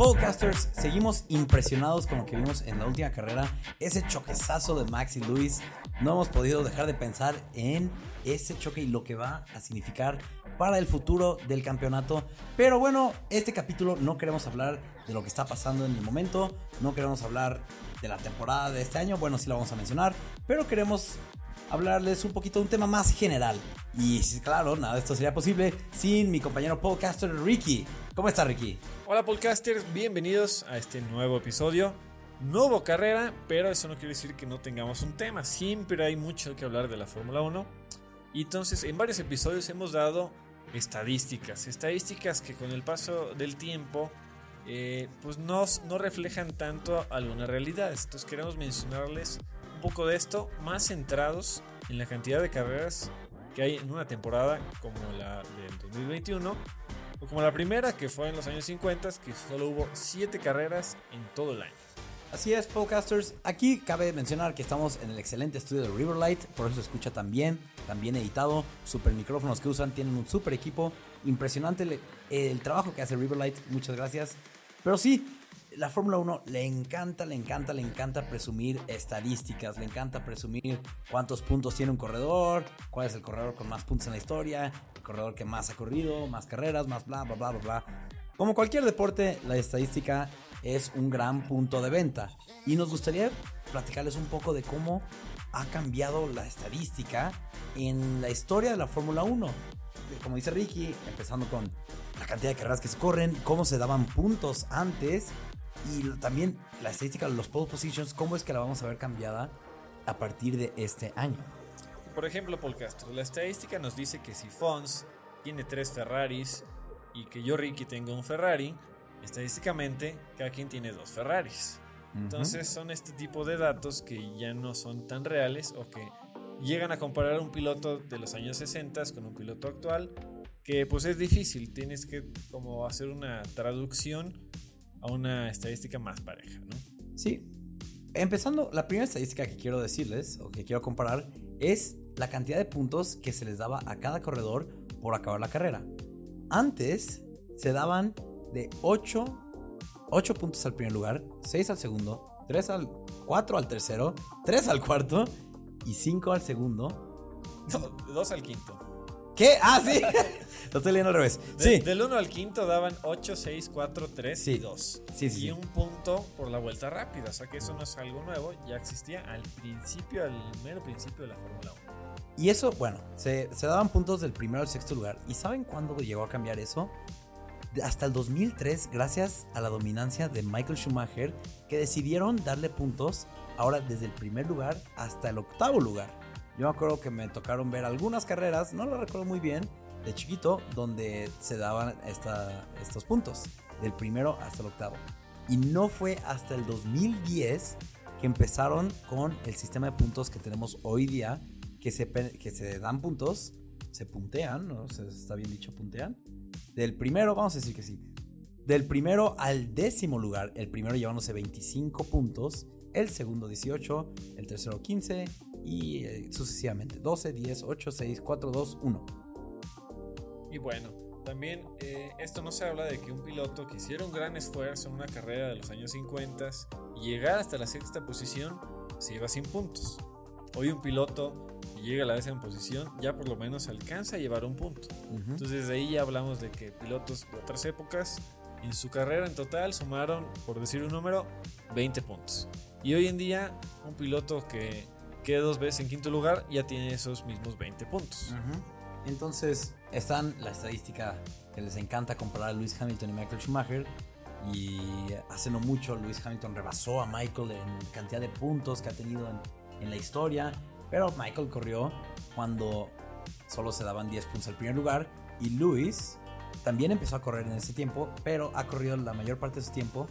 Podcasters, seguimos impresionados con lo que vimos en la última carrera. Ese choquezazo de Max y Luis. No hemos podido dejar de pensar en ese choque y lo que va a significar para el futuro del campeonato. Pero bueno, este capítulo no queremos hablar de lo que está pasando en el momento. No queremos hablar de la temporada de este año. Bueno, sí la vamos a mencionar. Pero queremos hablarles un poquito de un tema más general. Y claro, nada de esto sería posible sin mi compañero podcaster Ricky. ¿Cómo está Ricky? Hola podcasters, bienvenidos a este nuevo episodio. No hubo carrera, pero eso no quiere decir que no tengamos un tema. Siempre hay mucho que hablar de la Fórmula 1. Y entonces en varios episodios hemos dado estadísticas. Estadísticas que con el paso del tiempo eh, pues no, no reflejan tanto algunas realidades. Entonces queremos mencionarles poco de esto, más centrados en la cantidad de carreras que hay en una temporada como la del 2021 o como la primera que fue en los años 50 que solo hubo 7 carreras en todo el año. Así es, podcasters. Aquí cabe mencionar que estamos en el excelente estudio de Riverlight, por eso se escucha tan bien, tan bien editado. Super micrófonos que usan, tienen un super equipo. Impresionante el, el trabajo que hace Riverlight, muchas gracias. Pero sí, la Fórmula 1 le encanta, le encanta, le encanta presumir estadísticas, le encanta presumir cuántos puntos tiene un corredor, cuál es el corredor con más puntos en la historia, el corredor que más ha corrido, más carreras, más bla, bla, bla, bla, bla. Como cualquier deporte, la estadística es un gran punto de venta. Y nos gustaría platicarles un poco de cómo ha cambiado la estadística en la historia de la Fórmula 1. Como dice Ricky, empezando con la cantidad de carreras que se corren, cómo se daban puntos antes y también la estadística de los pole positions, cómo es que la vamos a ver cambiada a partir de este año. Por ejemplo, Paul Castro, la estadística nos dice que si Fons tiene tres Ferraris y que yo, Ricky, tengo un Ferrari, estadísticamente cada quien tiene dos Ferraris. Entonces son este tipo de datos que ya no son tan reales o que llegan a comparar un piloto de los años 60 con un piloto actual, que pues es difícil, tienes que como hacer una traducción a una estadística más pareja, ¿no? Sí. Empezando, la primera estadística que quiero decirles o que quiero comparar es la cantidad de puntos que se les daba a cada corredor por acabar la carrera. Antes se daban de 8, 8 puntos al primer lugar, 6 al segundo, 3 al 4 al tercero, 3 al cuarto y 5 al segundo. 2 al quinto. ¿Qué? Ah, sí. Lo estoy leyendo al revés. De, sí. Del 1 al quinto daban 8, 6, 4, 3 Sí. y 2. Sí, sí, y un punto por la vuelta rápida. O sea que eso no es algo nuevo. Ya existía al principio, al mero principio de la Fórmula 1. Y eso, bueno, se, se daban puntos del primero al sexto lugar. ¿Y saben cuándo llegó a cambiar eso? Hasta el 2003, gracias a la dominancia de Michael Schumacher, que decidieron darle puntos ahora desde el primer lugar hasta el octavo lugar. Yo me acuerdo que me tocaron ver algunas carreras, no lo recuerdo muy bien, de chiquito, donde se daban esta- estos puntos, del primero hasta el octavo. Y no fue hasta el 2010 que empezaron con el sistema de puntos que tenemos hoy día, que se, que se dan puntos, se puntean, ¿no? Se- ¿Está bien dicho puntean? Del primero, vamos a decir que sí. Del primero al décimo lugar, el primero llevándose 25 puntos, el segundo 18, el tercero 15 y eh, sucesivamente 12, 10, 8, 6, 4, 2, 1. Y bueno, también eh, esto no se habla de que un piloto que hiciera un gran esfuerzo en una carrera de los años 50 y llegar hasta la sexta posición se iba sin puntos. Hoy un piloto que llega a la décima posición ya por lo menos alcanza a llevar un punto. Entonces desde ahí ya hablamos de que pilotos de otras épocas en su carrera en total sumaron, por decir un número, 20 puntos. Y hoy en día un piloto que quede dos veces en quinto lugar ya tiene esos mismos 20 puntos. Entonces, están la estadística que les encanta comparar a Lewis Hamilton y Michael Schumacher. Y hace no mucho Lewis Hamilton rebasó a Michael en cantidad de puntos que ha tenido en, la historia. Pero Michael corrió cuando solo se daban 10 puntos al primer lugar. Y Lewis también empezó a correr en ese tiempo, pero ha corrido la mayor parte de su tiempo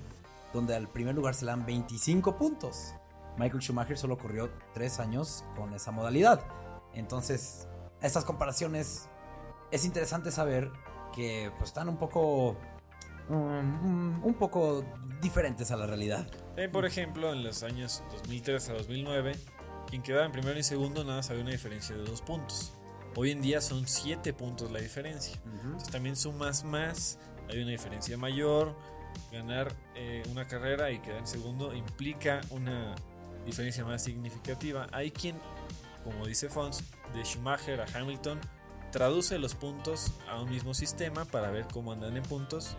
donde al primer lugar se le dan 25 puntos. Michael Schumacher solo corrió 3 años con esa modalidad. Entonces, estas comparaciones es interesante saber que pues, están un poco um, un poco diferentes a la realidad. También, por ejemplo, en los años 2003 a 2009, quien quedaba en primero y segundo nada más había una diferencia de dos puntos. Hoy en día son 7 puntos la diferencia. Entonces también sumas más, hay una diferencia mayor. ganar eh, una carrera y quedar en segundo implica una diferencia más significativa. Hay quien, como dice Fons, de Schumacher a Hamilton, traduce los puntos a un mismo sistema para ver cómo andan en puntos,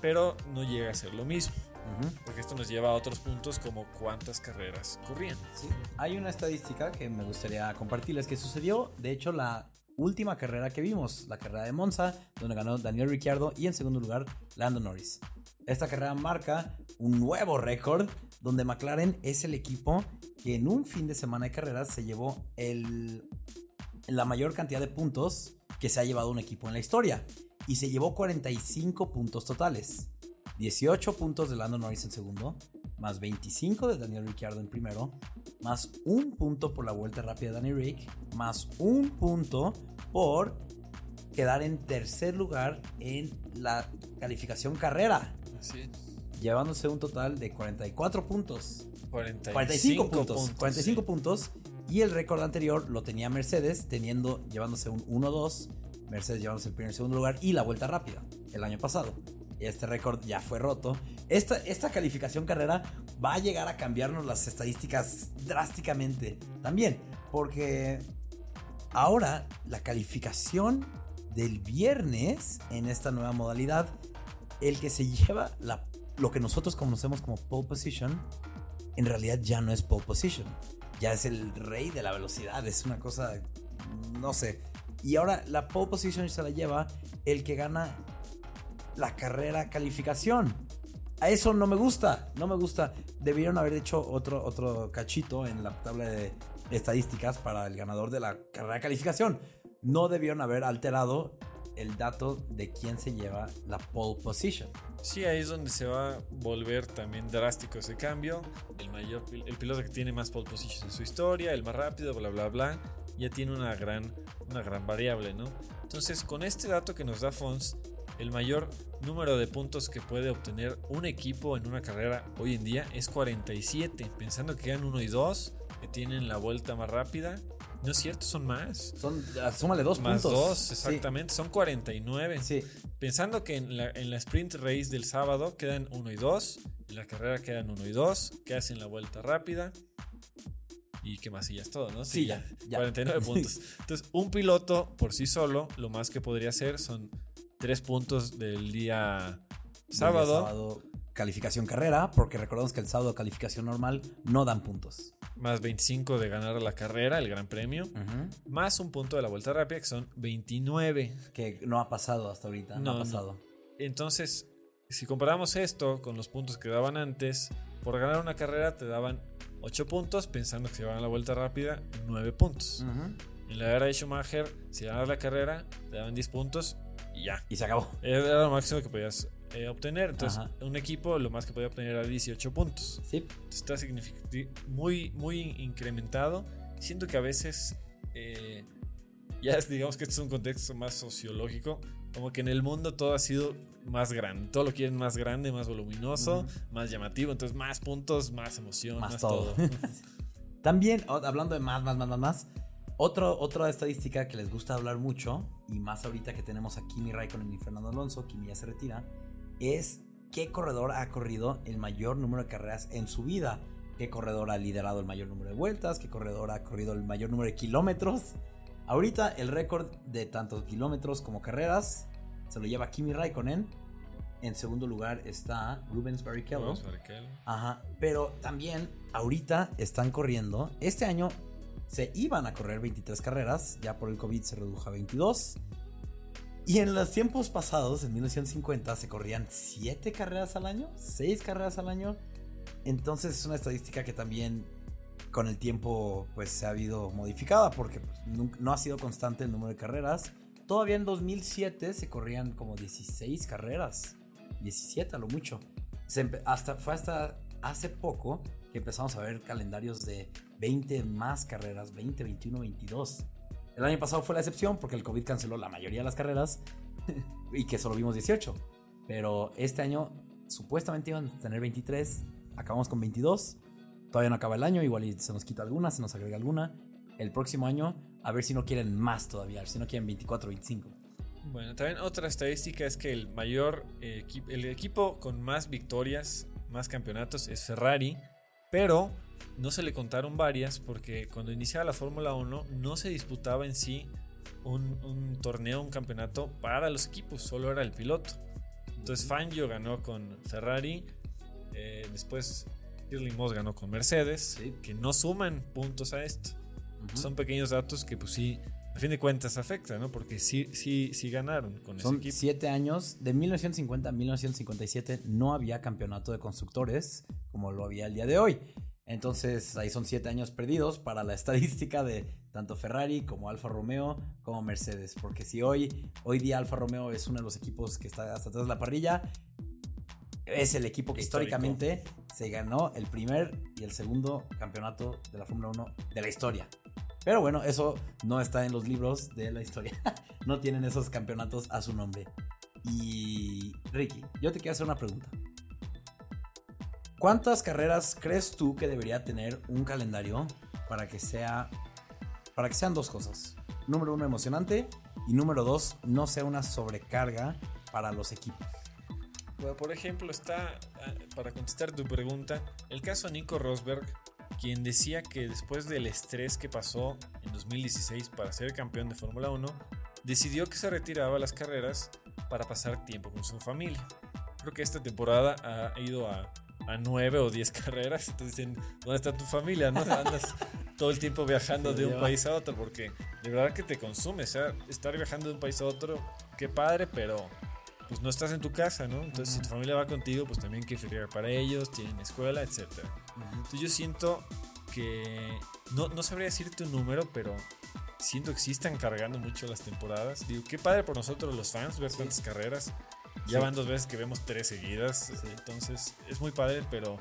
pero no llega a ser lo mismo. Porque esto nos lleva a otros puntos como cuántas carreras corrían. Hay una estadística que me gustaría compartirles que sucedió, de hecho, la última carrera que vimos, la carrera de Monza, donde ganó Daniel Ricciardo y en segundo lugar Lando Norris. Esta carrera marca un nuevo récord donde McLaren es el equipo que en un fin de semana de carreras se llevó el, la mayor cantidad de puntos que se ha llevado un equipo en la historia. Y se llevó 45 puntos totales. 18 puntos de Lando Norris en segundo, más 25 de Daniel Ricciardo en primero, más un punto por la vuelta rápida de Danny Rick, más un punto por quedar en tercer lugar en la calificación carrera. Así Llevándose un total de 44 puntos. 45, puntos, 45 puntos. Y el récord anterior lo tenía Mercedes, teniendo, llevándose un 1-2. Mercedes llevándose el primer y segundo lugar y la vuelta rápida el año pasado. Este récord ya fue roto. Esta, esta calificación carrera va a llegar a cambiarnos las estadísticas drásticamente. También, porque ahora la calificación del viernes en esta nueva modalidad, el que se lleva la, lo que nosotros conocemos como pole position, en realidad ya no es pole position. Ya es el rey de la velocidad. Es una cosa, no sé. Y ahora la pole position se la lleva el que gana la carrera calificación. A eso no me gusta, no me gusta. Debieron haber hecho otro, otro cachito en la tabla de estadísticas para el ganador de la carrera calificación. No debieron haber alterado el dato de quién se lleva la pole position. Sí, ahí es donde se va a volver también drástico ese cambio. El mayor, el piloto que tiene más pole position en su historia, el más rápido, bla bla bla, ya tiene una gran, una gran variable, ¿no? Entonces, con este dato que nos da Fons, el mayor número de puntos que puede obtener un equipo en una carrera hoy en día es 47. Pensando que quedan 1 y 2, que tienen la vuelta más rápida. No es cierto, son más. Son, ah, súmale dos más puntos. dos, exactamente. Son 49. Sí. Pensando que en la, en la sprint race del sábado quedan 1 y 2. En la carrera quedan 1 y 2. Que hacen la vuelta rápida. Y qué más, y ya es todo, ¿no? Sí, ya, ya. 49 puntos. Entonces, un piloto por sí solo, lo más que podría hacer son tres puntos del día sábado. sábado calificación carrera, porque recordamos que el sábado calificación normal no dan puntos. Más 25 de ganar la carrera, el gran premio. Más un punto de la vuelta rápida, que son 29. Que no ha pasado hasta ahorita, no, ha pasado. Entonces, si comparamos esto con los puntos que daban antes, por ganar una carrera te daban 8 puntos, pensando que si van a la vuelta rápida, 9 puntos. En la era de Schumacher, si ganas la carrera, te daban 10 puntos y ya. Y se acabó. Era lo máximo que podías eh, obtener. Entonces, un equipo lo más que podía obtener era 18 puntos. Sí. está muy, muy incrementado. Siento que a veces, eh, ya digamos que este es un contexto más sociológico, como que en el mundo todo ha sido más grande. Todo lo quieren más grande, más voluminoso, más llamativo. Entonces, más puntos, más emoción, más, todo. También, hablando de más, más, más, más, más otra estadística que les gusta hablar mucho, y más ahorita que tenemos a Kimi Raikkonen y Fernando Alonso, Kimi ya se retira, es qué corredor ha corrido el mayor número de carreras en su vida. ¿Qué corredor ha liderado el mayor número de vueltas? ¿Qué corredor ha corrido el mayor número de kilómetros? Ahorita el récord de tanto kilómetros como carreras se lo lleva Kimi Raikkonen. En segundo lugar está Rubens Barrichello. Ajá. Pero también ahorita están corriendo. Este año se iban a correr 23 carreras, ya por el COVID se redujo a 22. Y en los tiempos pasados, en 1950, se corrían 7 carreras al año, 6 carreras al año. Entonces es una estadística que también con el tiempo pues se ha habido modificada porque pues, no, ha sido constante el número de carreras. Todavía en 2007 se corrían como 16 carreras, 17 a lo mucho. hasta, fue hasta hace poco que empezamos a ver calendarios de 20 más carreras, 20, 21, 22. El año pasado fue la excepción porque el COVID canceló la mayoría de las carreras y que solo vimos 18. Pero este año supuestamente iban a tener 23, acabamos con 22. Todavía no acaba el año, igual se nos quita alguna, se nos agrega alguna. El próximo año, a ver si no quieren más todavía, a ver si no quieren 24, 25. Bueno, también otra estadística es que el mayor el equipo con más victorias, más campeonatos es Ferrari, pero no se le contaron varias porque cuando iniciaba la Fórmula 1 no se disputaba en sí un, torneo, un campeonato para los equipos, solo era el piloto. Entonces Fangio ganó con Ferrari, eh, después Shirley Moss ganó con Mercedes, que no suman puntos a esto. Son pequeños datos que pues sí, a fin de cuentas afecta, ¿no? Porque sí, sí, sí ganaron con Son ese equipo. siete años, de 1950 a 1957 no había campeonato de constructores como lo había el día de hoy. Entonces ahí son siete años perdidos para la estadística de tanto Ferrari como Alfa Romeo como Mercedes. Porque si hoy, hoy día Alfa Romeo es uno de los equipos que está hasta atrás de la parrilla, es el equipo que históricamente se ganó el primer y el segundo campeonato de la Fórmula 1 de la historia. Pero bueno, eso no está en los libros de la historia. no tienen esos campeonatos a su nombre. Y Ricky, yo te quiero hacer una pregunta. ¿Cuántas carreras crees tú que debería tener un calendario para que sea para que sean dos cosas? Número uno, emocionante y número dos, no sea una sobrecarga para los equipos. Bueno, por ejemplo, está ah, para contestar tu pregunta, el caso Nico Rosberg, quien decía que después del estrés que pasó en 2016 para ser campeón de Fórmula 1, decidió que se retiraba las carreras para pasar tiempo con su familia. Creo que esta temporada ha ido a a nueve o diez carreras. Entonces dicen, ¿dónde está tu familia? ¿No? Andas todo el tiempo viajando de un país a otro porque de verdad que te consume. O sea, estar viajando de un país a otro, qué padre, pero pues no estás en tu casa, ¿no? Entonces, si tu familia va contigo, pues también que friar para ellos, tienen escuela, etc. Entonces, yo siento que no, no sabría decirte un número, pero siento que sí están cargando mucho las temporadas. Digo, qué padre por nosotros los fans ver tantas carreras. Ya van dos veces que vemos tres seguidas. Entonces es muy padre, pero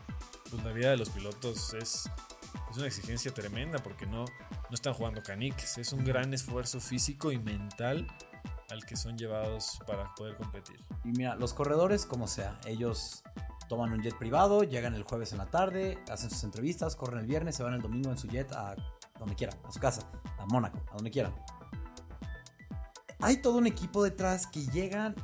pues, la vida de los pilotos es, es una exigencia tremenda porque no, no están jugando caniques. Es un gran esfuerzo físico y mental al que son llevados para poder competir. Y mira, los corredores, como sea, ellos toman un jet privado, llegan el jueves en la tarde, hacen sus entrevistas, corren el viernes, se van el domingo en su jet a donde quieran, a su casa, a Mónaco, a donde quieran. Hay todo un equipo detrás que llegan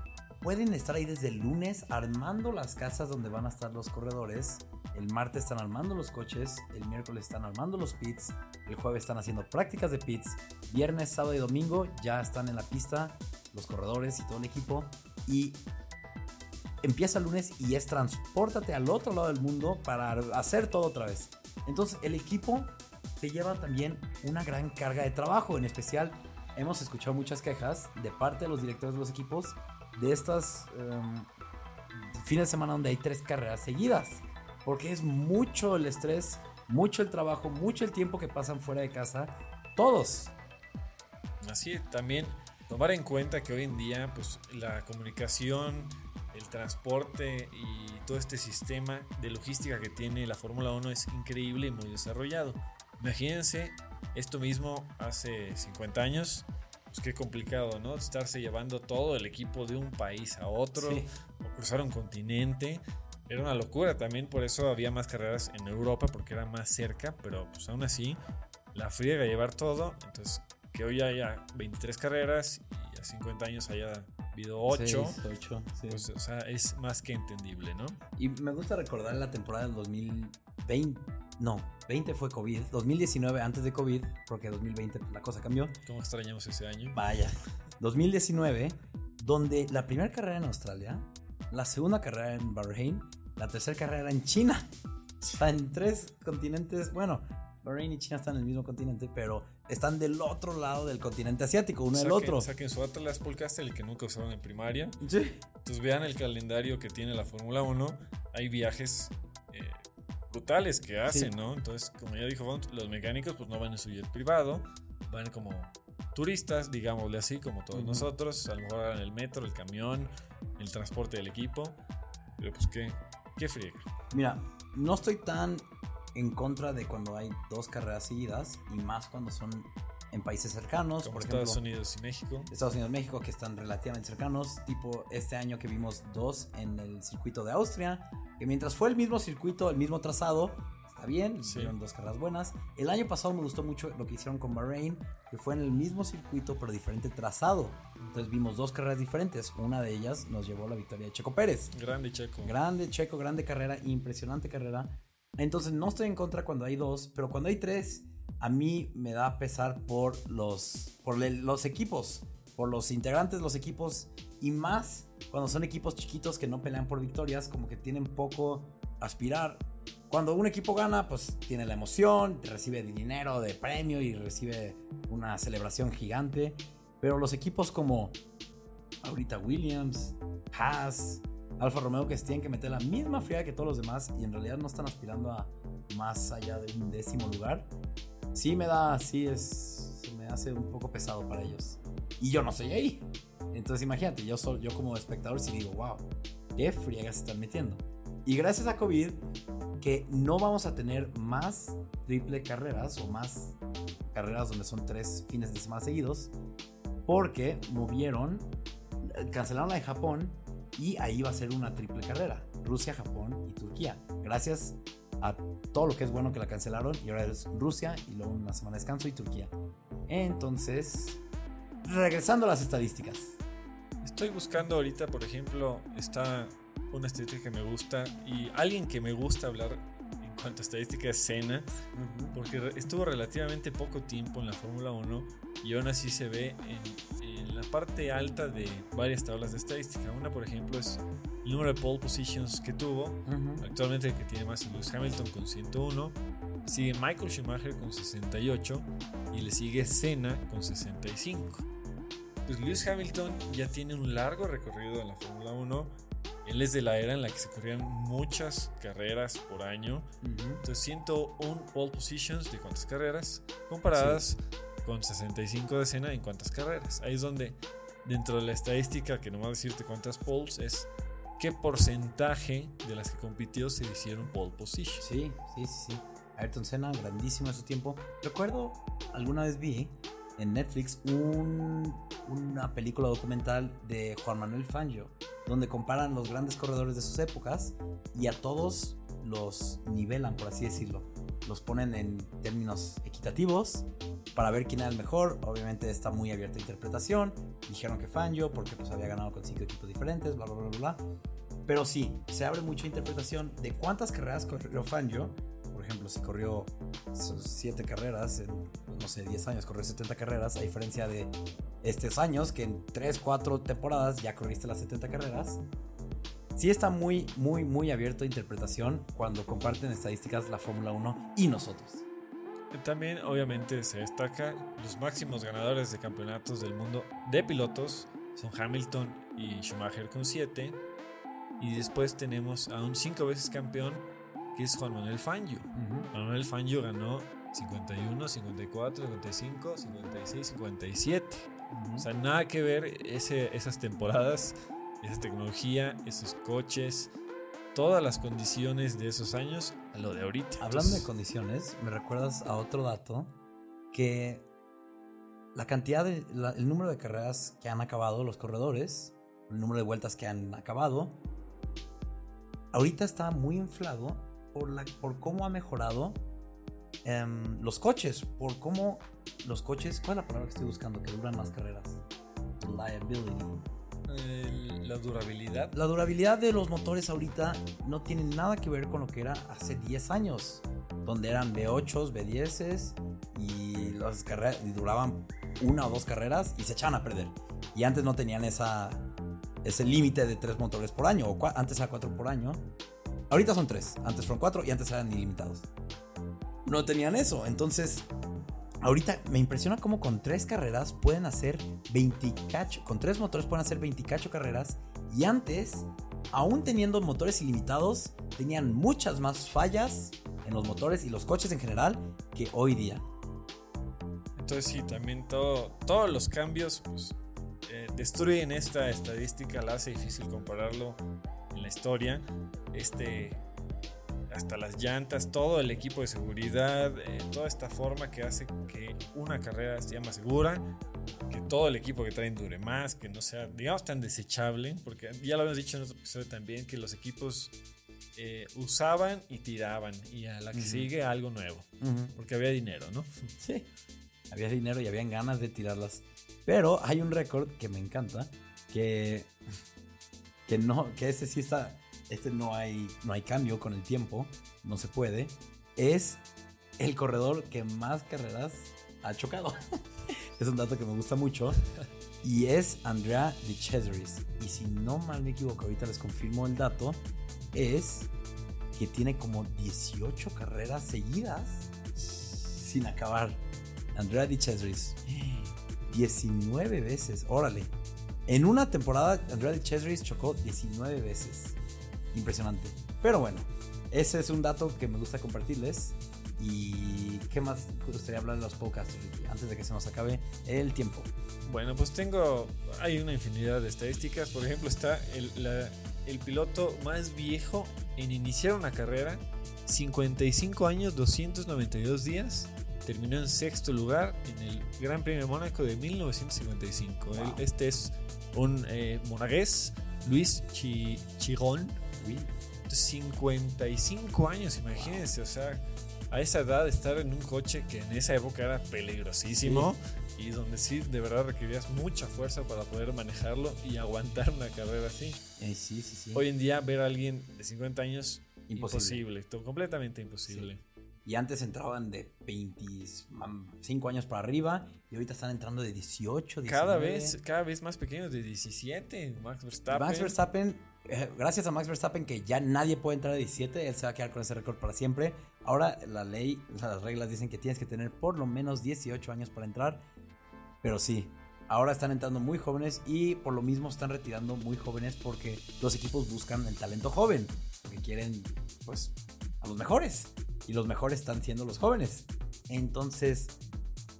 pueden estar ahí desde el lunes armando las casas donde van a estar los corredores. El martes están armando los coches, el miércoles están armando los pits, el jueves están haciendo prácticas de pits, viernes, sábado y domingo ya están en la pista los corredores y todo el equipo. Y empieza el lunes y es transpórtate al otro lado del mundo para hacer todo otra vez. Entonces el equipo te lleva también una gran carga de trabajo, en especial hemos escuchado muchas quejas de parte de los directores de los equipos de estas em, fines de semana donde hay tres carreras seguidas. Porque es mucho el estrés, mucho el trabajo, mucho el tiempo que pasan fuera de casa. Todos. Así también tomar en cuenta que hoy en día pues la comunicación, el transporte y todo este sistema de logística que tiene la Fórmula 1 es increíble y muy desarrollado. Imagínense esto mismo hace 50 años pues qué complicado, ¿no? Estarse llevando todo el equipo de un país a otro o cruzar un continente. Era una locura también, por eso había más carreras en Europa porque era más cerca, pero pues aún así la friega llevar todo. Entonces, que hoy haya 23 carreras y a 50 años haya habido 8, pues, o sea, es más que entendible, ¿no? Y me gusta recordar la temporada del 2020 no, 20 fue COVID. 2019 antes de COVID, porque 2020 la cosa cambió. ¿Cómo extrañamos ese año? Vaya. 2019, donde la primera carrera en Australia, la segunda carrera en Bahrein, la tercera carrera en China. Está en tres continentes. Bueno, Bahrein y China están en el mismo continente, pero están del otro lado del continente asiático, uno del otro. Saquen su Atlas Polcast, el que nunca usaron en primaria. Sí. Entonces vean el calendario que tiene la Fórmula 1. Hay viajes brutales que hacen, ¿no? Entonces, como ya dijo los mecánicos pues no van en su jet privado, van como turistas, digámosle así, como todos nosotros, a lo mejor en el metro, el camión, el transporte del equipo, pero pues qué, qué friega. Mira, no estoy tan en contra de cuando hay dos carreras seguidas y más cuando son en países cercanos, como por Estados Unidos y México. Estados Unidos y México que están relativamente cercanos, tipo este año que vimos dos en el circuito de Austria, que mientras fue el mismo circuito, el mismo trazado, está bien, Sí. hicieron dos carreras buenas. El año pasado me gustó mucho lo que hicieron con Bahrein, que fue en el mismo circuito pero diferente trazado. Entonces vimos dos carreras diferentes. Una de ellas nos llevó a la victoria de Checo Pérez. Grande Checo. Grande Checo, grande carrera, impresionante carrera. Entonces no estoy en contra cuando hay dos, pero cuando hay tres, a mí me da pesar por los, por los equipos, por los integrantes los equipos y más cuando son equipos chiquitos que no pelean por victorias, como que tienen poco aspirar. Cuando un equipo gana, pues tiene la emoción, recibe dinero de premio y recibe una celebración gigante. Pero los equipos como ahorita Williams, Haas, Alfa Romeo que tienen que meter la misma fría que todos los demás y en realidad no están aspirando a más allá de un décimo lugar, sí me da, sí es, se me hace un poco pesado para ellos. Y yo no soy ahí. Entonces imagínate, yo, soy, yo como espectador sí digo, wow, qué friegas se están metiendo. Y gracias a COVID, que no vamos a tener más triple carreras o más carreras donde son tres fines de semana seguidos, porque movieron, cancelaron la de Japón y ahí va a ser una triple carrera, Rusia, Japón y Turquía. Gracias a todo lo que es bueno que la cancelaron y ahora es Rusia y luego una semana de descanso y Turquía. Entonces, regresando a las estadísticas. Estoy buscando ahorita, por ejemplo, está una estadística que me gusta y alguien que me gusta hablar cuanto a estadística es Senna, porque estuvo relativamente poco tiempo en la Fórmula 1 y aún así se ve en, en la parte alta de varias tablas de estadística. Una, por ejemplo, es el número de pole positions que tuvo. Actualmente el que tiene más es Lewis Hamilton con 101. Sigue Michael Schumacher con 68 y le sigue Senna con 65. Pues Lewis Hamilton ya tiene un largo recorrido en la Fórmula 1. Él es de la era en la que se corrían muchas carreras por año. Entonces 101 pole positions de cuántas carreras comparadas con 65 de Senna en cuántas carreras. Ahí es donde dentro de la estadística que nomás decirte cuántas poles es qué porcentaje de las que compitió se hicieron pole position. Sí, sí, sí, sí. Ayrton Senna, grandísimo en su tiempo. Recuerdo, alguna vez vi en Netflix un- una película documental de Juan Manuel Fangio, donde comparan los grandes corredores de sus épocas y a todos los nivelan, por así decirlo. Los ponen en términos equitativos para ver quién era el mejor. Obviamente está muy abierta a interpretación. Dijeron que Fangio porque pues había ganado con cinco equipos diferentes, bla, bla, bla, bla. Pero sí, se abre mucha interpretación de cuántas carreras corrió Fangio. Por ejemplo, si corrió 7 carreras en, no sé, 10 años, corrió 70 carreras, a diferencia de estos años, que en 3, 4 temporadas ya corriste las 70 carreras. Sí está muy, muy, muy abierto a interpretación cuando comparten estadísticas la Fórmula 1 y nosotros. También obviamente se destaca los máximos ganadores de campeonatos del mundo de pilotos son Hamilton y Schumacher con 7 y después tenemos a un 5 veces campeón que es Juan Manuel Fangio. Juan Manuel Fangio ganó 51, 54, 55, 56, 57. O sea, nada que ver ese, esas temporadas, esa tecnología, esos coches, todas las condiciones de esos años a lo de ahorita. Hablando de condiciones, me recuerdas a otro dato que la cantidad de la- el número de carreras que han acabado los corredores, el número de vueltas que han acabado, ahorita está muy inflado por la por cómo ha mejorado em, los coches, por cómo los coches, ¿cuál es la palabra que estoy buscando? Que duran más carreras. Reliability. el- la durabilidad. La durabilidad de los motores ahorita no tiene nada que ver con lo que era hace 10 años, donde eran V8s, V10s y las carreras y duraban una o dos carreras y se echaban a perder. Y antes no tenían esa ese límite de tres motores por año, o antes era cuatro por año. Ahorita son tres, antes fueron cuatro y antes eran ilimitados. No tenían eso, entonces Ahorita me impresiona cómo con tres carreras pueden hacer 20 cacho, con tres motores pueden hacer 20 cacho carreras y antes, aún teniendo motores ilimitados, tenían muchas más fallas en los motores y los coches en general que hoy día. Entonces sí, también todo, todos los cambios pues, eh, destruyen esta estadística, la hace difícil compararlo en la historia. Este, hasta las llantas, todo el equipo de seguridad, eh, toda esta forma que hace que una carrera sea más segura, que todo el equipo que traen dure más, que no sea, digamos, tan desechable, porque ya lo habíamos dicho en otro episodio también, que los equipos eh, usaban y tiraban. Y a la que sigue algo nuevo. Porque había dinero, ¿no? Sí. Había dinero y habían ganas de tirarlas. Pero hay un récord que me encanta. Que. Que no. Que este sí está. Este no hay. No hay cambio con el tiempo. No se puede. Es el corredor que más carreras ha chocado. es un dato que me gusta mucho. Y es Andrea de Cesaris. Y si no mal me equivoco, ahorita les confirmo el dato. Es que tiene como 18 carreras seguidas sin acabar. Andrea Di Cesaris. 19 veces, órale. En una temporada, Andrea Di Cesaris chocó 19 veces. Impresionante. Pero bueno, ese es un dato que me gusta compartirles. ¿Y qué más gustaría hablar de los podcasts? Antes de que se nos acabe el tiempo. Bueno, pues tengo. Hay una infinidad de estadísticas. Por ejemplo, está el, la- el piloto más viejo en iniciar una carrera. 55 años, 292 días. Terminó en sexto lugar en el Gran Premio de Mónaco de 1955. Él- Wow. este es un eh, monagués, Luis Chi- Chirón. Uy, 55 años, imagínense, o sea, a esa edad estar en un coche que en esa época era peligrosísimo y donde sí de verdad requerías mucha fuerza para poder manejarlo y aguantar una carrera así. eh, sí, sí, sí. Hoy en día ver a alguien de 50 años Imposible. imposible, completamente imposible. Y antes entraban de 25 años para arriba y ahorita están entrando de 18, 19. Cada vez, cada vez más pequeños de 17, Max Verstappen. Max Verstappen, gracias a Max Verstappen que ya nadie puede entrar a 17, él se va a quedar con ese récord para siempre. Ahora la ley, las reglas dicen que tienes que tener por lo menos 18 años para entrar. Pero sí, ahora están entrando muy jóvenes y por lo mismo están retirando muy jóvenes porque los equipos buscan el talento joven, porque quieren pues a los mejores y los mejores están siendo los jóvenes. Entonces,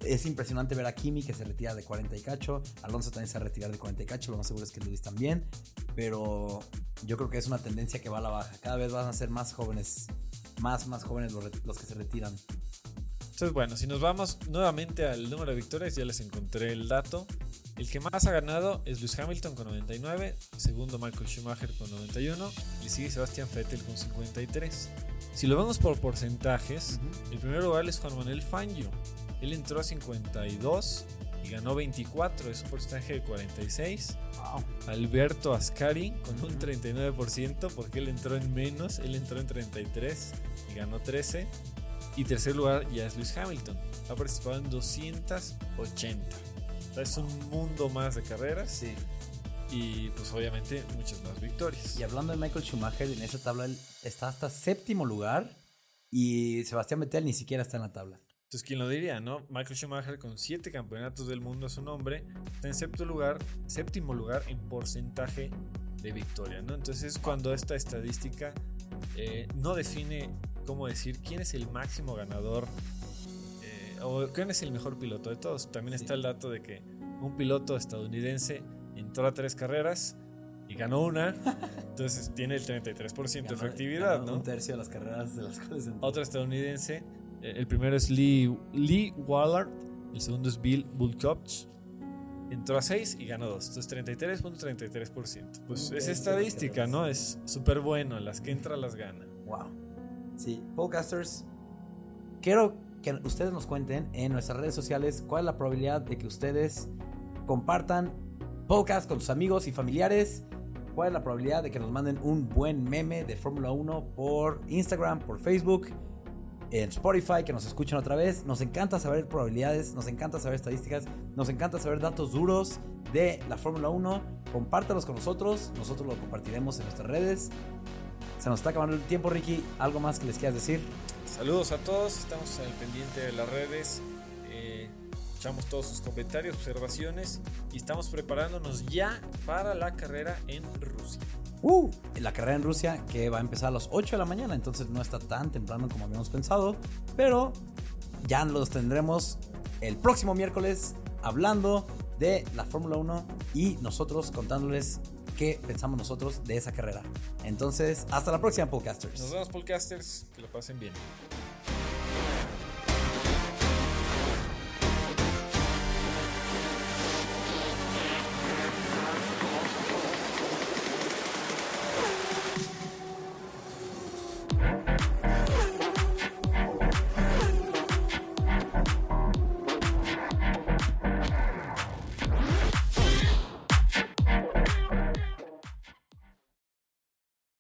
es impresionante ver a Kimi que se retira de 40 y cacho. Alonso también se va a retirar de 40 y cacho. Lo más seguro es que Luis también. Pero yo creo que es una tendencia que va a la baja. Cada vez van a ser más jóvenes. Más, más jóvenes los, los que se retiran. Entonces, bueno, si nos vamos nuevamente al número de victorias, ya les encontré el dato. El que más ha ganado es Lewis Hamilton con 99, segundo Michael Schumacher con 91 y sigue Sebastián Vettel con 53. Si lo vemos por porcentajes, el primer lugar es Juan Manuel Fangio. Él entró a 52 y ganó 24, es un porcentaje de 46. Wow. Alberto Ascari con un Ujú. 39% porque él entró en menos, él entró en 33 y ganó 13. Y tercer lugar ya es Lewis Hamilton, ha participado en 280. O sea, es un mundo más de carreras Sí. y pues obviamente muchas más victorias. Y hablando de Michael Schumacher, en esa tabla él está hasta séptimo lugar. Y Sebastián Vettel ni siquiera está en la tabla. Entonces, ¿quién lo diría, no? Michael Schumacher con 7 campeonatos del mundo a su nombre está en séptimo lugar, séptimo lugar en porcentaje de victoria, ¿no? Entonces, es cuando esta estadística eh, no define cómo decir quién es el máximo ganador eh, o quién es el mejor piloto de todos. También Sí. está el dato de que un piloto estadounidense entró a tres carreras y ganó una, entonces tiene el 33% de efectividad, ganó ¿no? Un tercio de las carreras de las cuales entró. Otro estadounidense. Eh, El primero es Lee, Lee Wallard. El segundo es Bill Bulkovch. Entró a 6 y ganó 2. Entonces 33.33%. Pues Ok, es estadística, ¿no? Es súper bueno. Las que entra las gana. Wow. Sí, podcasters, quiero que ustedes nos cuenten en nuestras redes sociales cuál es la probabilidad de que ustedes compartan podcast con sus amigos y familiares. ¿Cuál es la probabilidad de que nos manden un buen meme de Fórmula 1 por Instagram, por Facebook, en Spotify, que nos escuchen otra vez? Nos encanta saber probabilidades, nos encanta saber estadísticas, nos encanta saber datos duros de la Fórmula 1. Compártalos con nosotros, nosotros lo compartiremos en nuestras redes. Se nos está acabando el tiempo, Ricky. ¿Algo más que les quieras decir? Saludos a todos. Estamos al pendiente de las redes. Eh, escuchamos todos sus comentarios, observaciones. Y estamos preparándonos ya para la carrera en Rusia. Uh, la carrera en Rusia que va a empezar a las 8 de la mañana, entonces no está tan temprano como habíamos pensado, pero ya los tendremos el próximo miércoles hablando de la Fórmula 1 y nosotros contándoles qué pensamos nosotros de esa carrera. Entonces, hasta la próxima, podcasters. Nos vemos, podcasters. Que lo pasen bien.